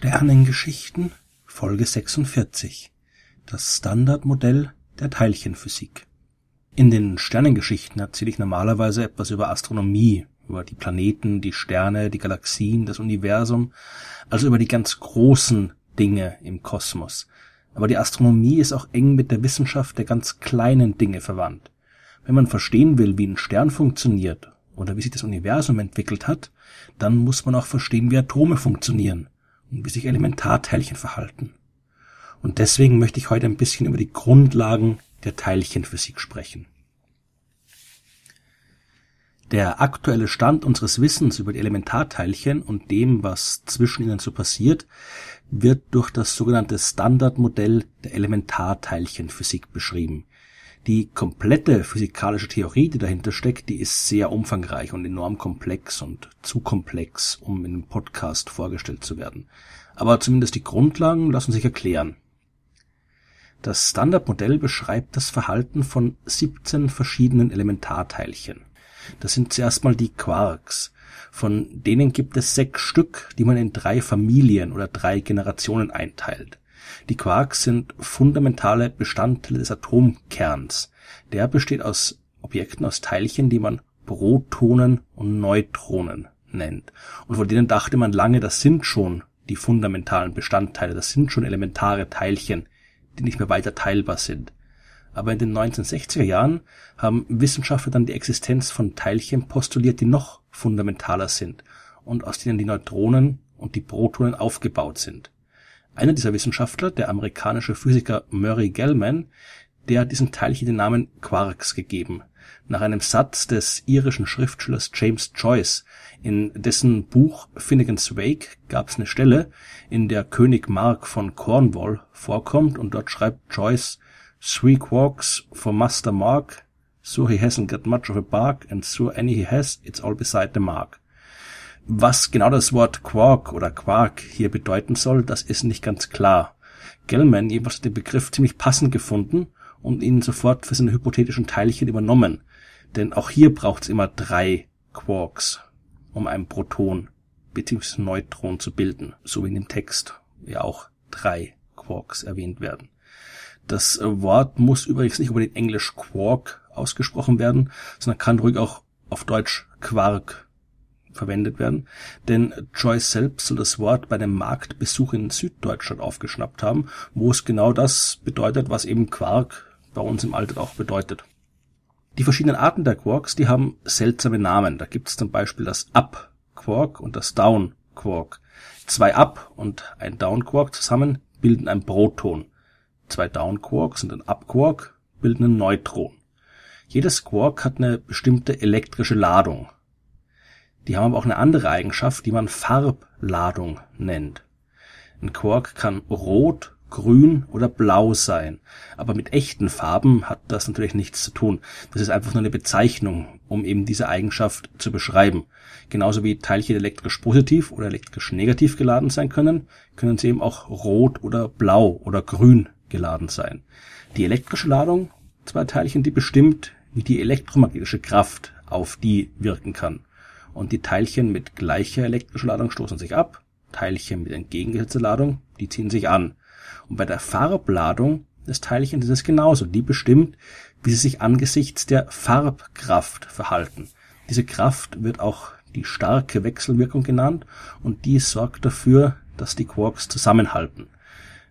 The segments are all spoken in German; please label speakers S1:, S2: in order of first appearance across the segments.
S1: Sternengeschichten Folge 46 Das Standardmodell der Teilchenphysik In den Sternengeschichten erzähle ich normalerweise etwas über Astronomie, über die Planeten, die Sterne, die Galaxien, das Universum, also über die ganz großen Dinge im Kosmos. Aber die Astronomie ist auch eng mit der Wissenschaft der ganz kleinen Dinge verwandt. Wenn man verstehen will, wie ein Stern funktioniert oder wie sich das Universum entwickelt hat, dann muss man auch verstehen, wie Atome funktionieren wie sich Elementarteilchen verhalten. Und deswegen möchte ich heute ein bisschen über die Grundlagen der Teilchenphysik sprechen. Der aktuelle Stand unseres Wissens über die Elementarteilchen und dem, was zwischen ihnen so passiert, wird durch das sogenannte Standardmodell der Elementarteilchenphysik beschrieben. Die komplette physikalische Theorie, die dahinter steckt, die ist sehr umfangreich und enorm komplex und zu komplex, um in einem Podcast vorgestellt zu werden. Aber zumindest die Grundlagen lassen sich erklären. Das Standardmodell beschreibt das Verhalten von 17 verschiedenen Elementarteilchen. Das sind zuerst mal die Quarks. Von denen gibt es sechs Stück, die man in drei Familien oder drei Generationen einteilt. Die Quarks sind fundamentale Bestandteile des Atomkerns. Der besteht aus Objekten, aus Teilchen, die man Protonen und Neutronen nennt. Und von denen dachte man lange, das sind schon die fundamentalen Bestandteile, das sind schon elementare Teilchen, die nicht mehr weiter teilbar sind. Aber in den 1960er Jahren haben Wissenschaftler dann die Existenz von Teilchen postuliert, die noch fundamentaler sind und aus denen die Neutronen und die Protonen aufgebaut sind. Einer dieser Wissenschaftler, der amerikanische Physiker Murray Gell-Mann, der hat diesen Teilchen den Namen Quarks gegeben, nach einem Satz des irischen Schriftstellers James Joyce. In dessen Buch Finnegan's Wake gab es eine Stelle, in der König Mark von Cornwall vorkommt und dort schreibt Joyce Three quarks for Master Mark, so he hasn't got much of a bark, and so any he has, it's all beside the mark. Was genau das Wort Quark oder Quark hier bedeuten soll, das ist nicht ganz klar. Gellman jedenfalls hat den Begriff ziemlich passend gefunden und ihn sofort für seine hypothetischen Teilchen übernommen. Denn auch hier braucht es immer drei Quarks, um ein Proton bzw. Neutron zu bilden, so wie in dem Text ja auch drei Quarks erwähnt werden. Das Wort muss übrigens nicht über den Englisch Quark ausgesprochen werden, sondern kann ruhig auch auf Deutsch Quark verwendet werden, denn Joyce selbst soll das Wort bei einem Marktbesuch in Süddeutschland aufgeschnappt haben, wo es genau das bedeutet, was eben Quark bei uns im Alter auch bedeutet. Die verschiedenen Arten der Quarks, die haben seltsame Namen. Da gibt es zum Beispiel das Up-Quark und das Down-Quark. Zwei Up- und ein Down-Quark zusammen bilden ein Proton. Zwei Down-Quarks und ein Up-Quark bilden ein Neutron. Jedes Quark hat eine bestimmte elektrische Ladung. Die haben aber auch eine andere Eigenschaft, die man Farbladung nennt. Ein Quark kann rot, grün oder blau sein. Aber mit echten Farben hat das natürlich nichts zu tun. Das ist einfach nur eine Bezeichnung, um eben diese Eigenschaft zu beschreiben. Genauso wie Teilchen elektrisch positiv oder elektrisch negativ geladen sein können, können sie eben auch rot oder blau oder grün geladen sein. Die elektrische Ladung zwei Teilchen, die bestimmt, wie die elektromagnetische Kraft auf die wirken kann und die Teilchen mit gleicher elektrischer Ladung stoßen sich ab, Teilchen mit entgegengesetzter Ladung, die ziehen sich an. Und bei der Farbladung des Teilchens ist es genauso. Die bestimmt, wie sie sich angesichts der Farbkraft verhalten. Diese Kraft wird auch die starke Wechselwirkung genannt und die sorgt dafür, dass die Quarks zusammenhalten.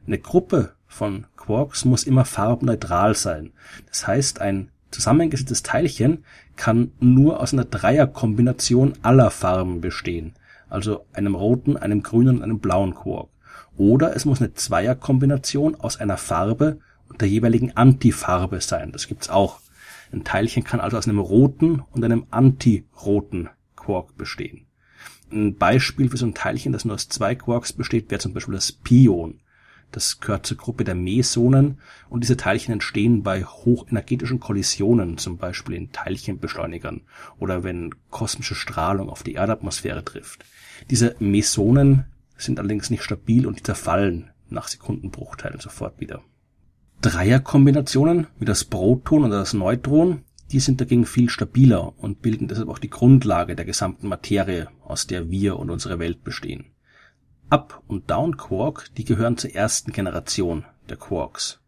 S1: Eine Gruppe von Quarks muss immer farbneutral sein. Das heißt, ein zusammengesetztes Teilchen kann nur aus einer Dreierkombination aller Farben bestehen, also einem roten, einem grünen und einem blauen Quark. Oder es muss eine Zweierkombination aus einer Farbe und der jeweiligen Antifarbe sein. Das gibt's auch. Ein Teilchen kann also aus einem roten und einem antiroten Quark bestehen. Ein Beispiel für so ein Teilchen, das nur aus zwei Quarks besteht, wäre zum Beispiel das Pion. Das gehört zur Gruppe der Mesonen und diese Teilchen entstehen bei hochenergetischen Kollisionen, zum Beispiel in Teilchenbeschleunigern oder wenn kosmische Strahlung auf die Erdatmosphäre trifft. Diese Mesonen sind allerdings nicht stabil und zerfallen nach Sekundenbruchteilen sofort wieder. Dreierkombinationen wie das Proton oder das Neutron, die sind dagegen viel stabiler und bilden deshalb auch die Grundlage der gesamten Materie, aus der wir und unsere Welt bestehen. Up- und Down-Quark, die gehören zur ersten Generation der Quarks.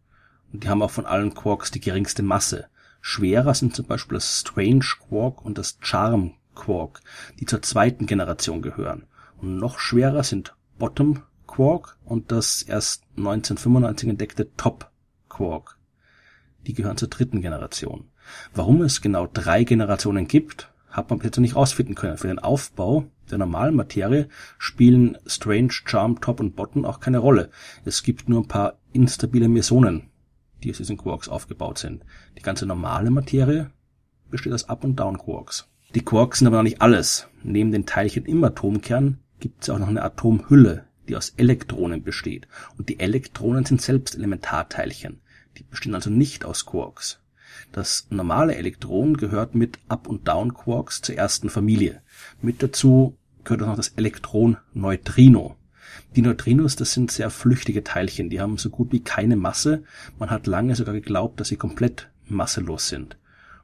S1: Und die haben auch von allen Quarks die geringste Masse. Schwerer sind zum Beispiel das Strange Quark und das Charm Quark, die zur zweiten Generation gehören. Und noch schwerer sind Bottom Quark und das erst 1995 entdeckte Top Quark. Die gehören zur dritten Generation. Warum es genau drei Generationen gibt, hat man bis jetzt noch nicht rausfinden können. Für den Aufbau der normalen Materie spielen Strange, Charm, Top und Bottom auch keine Rolle. Es gibt nur ein paar instabile Mesonen, die aus diesen Quarks aufgebaut sind. Die ganze normale Materie besteht aus Up- und Down-Quarks. Die Quarks sind aber noch nicht alles. Neben den Teilchen im Atomkern gibt es auch noch eine Atomhülle, die aus Elektronen besteht. Und die Elektronen sind selbst Elementarteilchen. Die bestehen also nicht aus Quarks. Das normale Elektron gehört mit Up- und Down-Quarks zur ersten Familie. Mit dazu gehört auch noch das Elektron Neutrino. Die Neutrinos, das sind sehr flüchtige Teilchen, die haben so gut wie keine Masse. Man hat lange sogar geglaubt, dass sie komplett masselos sind.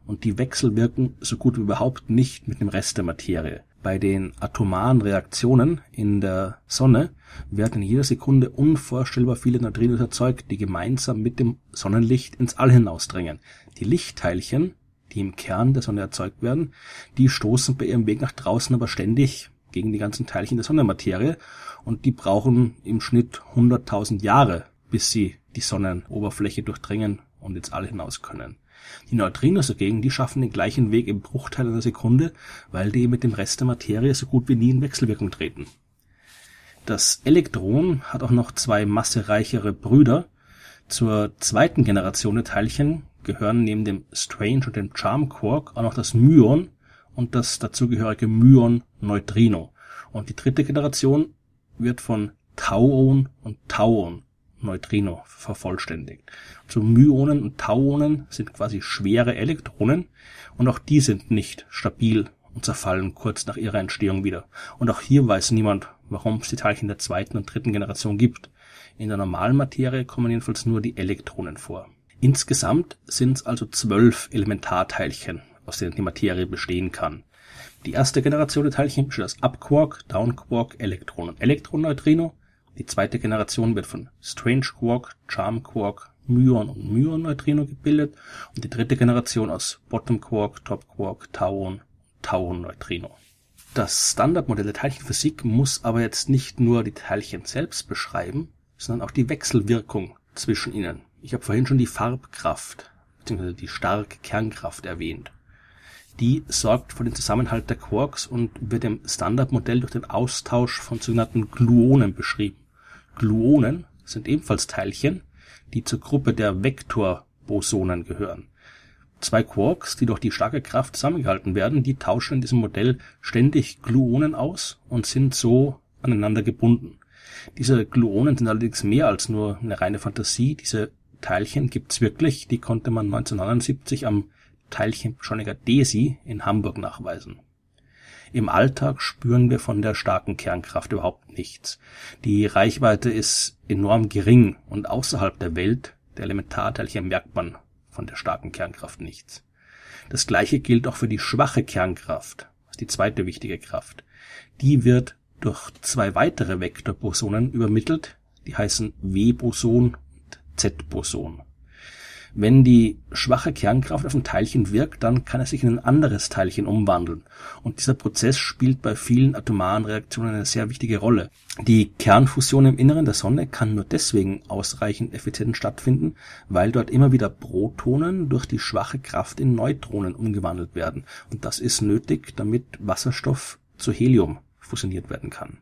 S1: Und die wechselwirken so gut wie überhaupt nicht mit dem Rest der Materie. Bei den atomaren Reaktionen in der Sonne werden in jeder Sekunde unvorstellbar viele Neutrinos erzeugt, die gemeinsam mit dem Sonnenlicht ins All hinausdringen. Die Lichtteilchen, die im Kern der Sonne erzeugt werden, die stoßen bei ihrem Weg nach draußen aber ständig gegen die ganzen Teilchen der Sonnenmaterie und die brauchen im Schnitt 100.000 Jahre, bis sie die Sonnenoberfläche durchdringen und ins All hinaus können. Die Neutrinos dagegen, die schaffen den gleichen Weg im Bruchteil einer Sekunde, weil die mit dem Rest der Materie so gut wie nie in Wechselwirkung treten. Das Elektron hat auch noch zwei massereichere Brüder. Zur zweiten Generation der Teilchen gehören neben dem Strange und dem Charm Quark auch noch das Myon und das dazugehörige Myon-Neutrino. Und die dritte Generation wird von Tauon und Tauon Neutrino vervollständigt. So Myonen und Tauonen sind quasi schwere Elektronen und auch die sind nicht stabil und zerfallen kurz nach ihrer Entstehung wieder. Und auch hier weiß niemand, warum es die Teilchen der zweiten und dritten Generation gibt. In der normalen Materie kommen jedenfalls nur die Elektronen vor. Insgesamt sind es also zwölf Elementarteilchen, aus denen die Materie bestehen kann. Die erste Generation der Teilchen besteht aus Up-Quark, Down-Quark, Elektron und Elektroneutrino. Die zweite Generation wird von Strange Quark, Charm Quark, Myon und Myon-Neutrino gebildet und die dritte Generation aus Bottom Quark, Top Quark, Tauon, Tauon-Neutrino. Das Standardmodell der Teilchenphysik muss aber jetzt nicht nur die Teilchen selbst beschreiben, sondern auch die Wechselwirkung zwischen ihnen. Ich habe vorhin schon die Farbkraft bzw. die starke Kernkraft erwähnt. Die sorgt für den Zusammenhalt der Quarks und wird im Standardmodell durch den Austausch von sogenannten Gluonen beschrieben. Gluonen sind ebenfalls Teilchen, die zur Gruppe der Vektorbosonen gehören. Zwei Quarks, die durch die starke Kraft zusammengehalten werden, die tauschen in diesem Modell ständig Gluonen aus und sind so aneinander gebunden. Diese Gluonen sind allerdings mehr als nur eine reine Fantasie. Diese Teilchen gibt's wirklich, die konnte man 1979 am Teilchenbeschleuniger DESI in Hamburg nachweisen. Im Alltag spüren wir von der starken Kernkraft überhaupt nichts. Die Reichweite ist enorm gering und außerhalb der Welt der Elementarteilchen merkt man von der starken Kernkraft nichts. Das gleiche gilt auch für die schwache Kernkraft, die zweite wichtige Kraft. Die wird durch zwei weitere Vektorbosonen übermittelt, die heißen W-Boson und Z-Boson. Wenn die schwache Kernkraft auf ein Teilchen wirkt, dann kann es sich in ein anderes Teilchen umwandeln. Und dieser Prozess spielt bei vielen atomaren Reaktionen eine sehr wichtige Rolle. Die Kernfusion im Inneren der Sonne kann nur deswegen ausreichend effizient stattfinden, weil dort immer wieder Protonen durch die schwache Kraft in Neutronen umgewandelt werden. Und das ist nötig, damit Wasserstoff zu Helium fusioniert werden kann.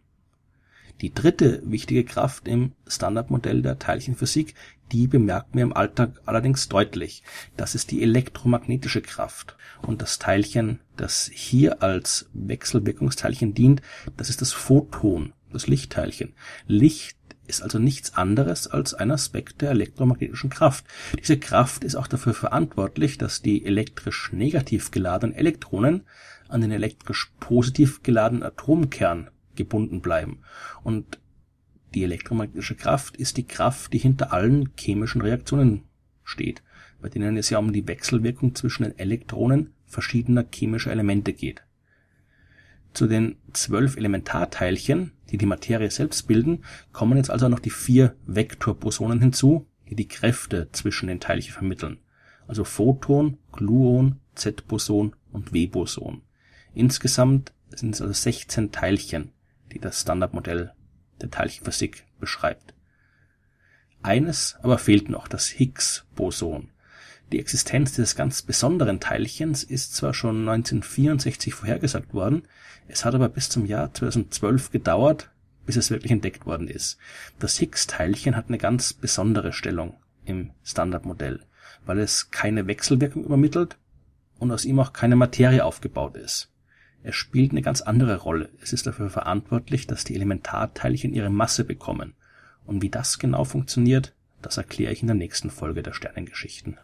S1: Die dritte wichtige Kraft im Standardmodell der Teilchenphysik, die bemerken wir im Alltag allerdings deutlich. Das ist die elektromagnetische Kraft. Und das Teilchen, das hier als Wechselwirkungsteilchen dient, das ist das Photon, das Lichtteilchen. Licht ist also nichts anderes als ein Aspekt der elektromagnetischen Kraft. Diese Kraft ist auch dafür verantwortlich, dass die elektrisch negativ geladenen Elektronen an den elektrisch positiv geladenen Atomkern gebunden bleiben. Und die elektromagnetische Kraft ist die Kraft, die hinter allen chemischen Reaktionen steht, bei denen es ja um die Wechselwirkung zwischen den Elektronen verschiedener chemischer Elemente geht. Zu den zwölf Elementarteilchen, die die Materie selbst bilden, kommen jetzt also noch die vier Vektorbosonen hinzu, die die Kräfte zwischen den Teilchen vermitteln, also Photon, Gluon, Z-Boson und W-Boson. Insgesamt sind es also 16 Teilchen, die das Standardmodell der Teilchenphysik beschreibt. Eines aber fehlt noch, das Higgs-Boson. Die Existenz dieses ganz besonderen Teilchens ist zwar schon 1964 vorhergesagt worden, es hat aber bis zum Jahr 2012 gedauert, bis es wirklich entdeckt worden ist. Das Higgs-Teilchen hat eine ganz besondere Stellung im Standardmodell, weil es keine Wechselwirkung übermittelt und aus ihm auch keine Materie aufgebaut ist. Es spielt eine ganz andere Rolle. Es ist dafür verantwortlich, dass die Elementarteilchen ihre Masse bekommen. Und wie das genau funktioniert, das erkläre ich in der nächsten Folge der Sternengeschichten.